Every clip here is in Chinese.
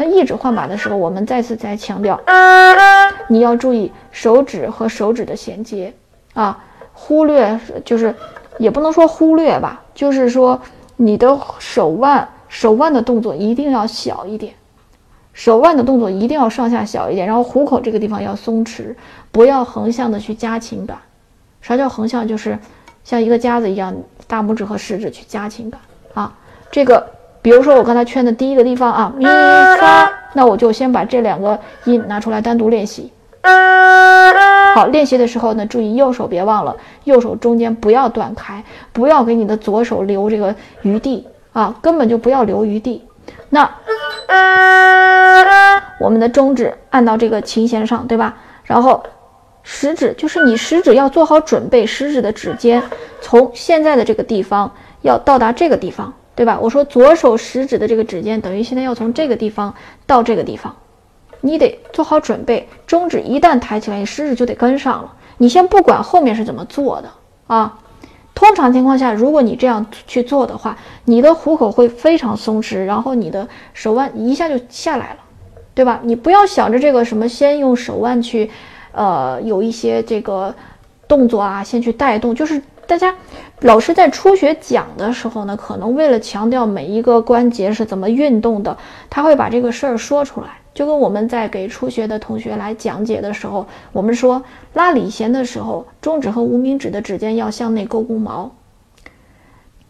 那一指换把的时候，我们再次再强调，你要注意手指和手指的衔接啊，忽略就是也不能说忽略吧，就是说你的手腕手腕的动作一定要小一点，手腕的动作一定要上下小一点，然后虎口这个地方要松弛，不要横向的去夹琴感。啥叫横向？就是像一个夹子一样，大拇指和食指去夹琴感啊，这个。比如说我刚才圈的第一个地方啊，咪发，那我就先把这两个音拿出来单独练习。好，练习的时候呢，注意右手别忘了，右手中间不要断开，不要给你的左手留这个余地啊，根本就不要留余地。那我们的中指按到这个琴弦上，对吧？然后食指就是你食指要做好准备，食指的指尖从现在的这个地方要到达这个地方。对吧？我说左手食指的这个指尖等于现在要从这个地方到这个地方，你得做好准备。中指一旦抬起来，你食指就得跟上了。你先不管后面是怎么做的啊。通常情况下，如果你这样去做的话，你的虎口会非常松弛，然后你的手腕一下就下来了，对吧？你不要想着这个什么先用手腕去，呃，有一些这个动作啊，先去带动，就是。大家，老师在初学讲的时候呢，可能为了强调每一个关节是怎么运动的，他会把这个事儿说出来。就跟我们在给初学的同学来讲解的时候，我们说拉里弦的时候，中指和无名指的指尖要向内勾弓毛。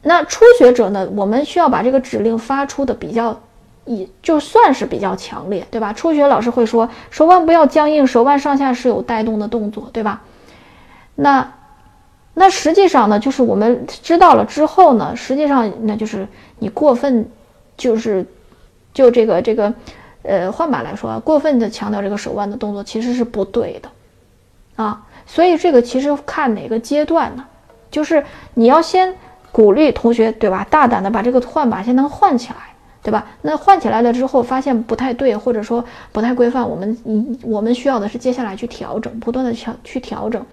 那初学者呢，我们需要把这个指令发出的比较，以就算是比较强烈，对吧？初学老师会说手腕不要僵硬，手腕上下是有带动的动作，对吧？那。那实际上呢，就是我们知道了之后呢，实际上那就是你过分，就是就这个这个，呃，换把来说，过分的强调这个手腕的动作其实是不对的，啊，所以这个其实看哪个阶段呢？就是你要先鼓励同学，对吧？大胆的把这个换把先能换起来，对吧？那换起来了之后，发现不太对，或者说不太规范，我们我们需要的是接下来去调整，不断的调去调整。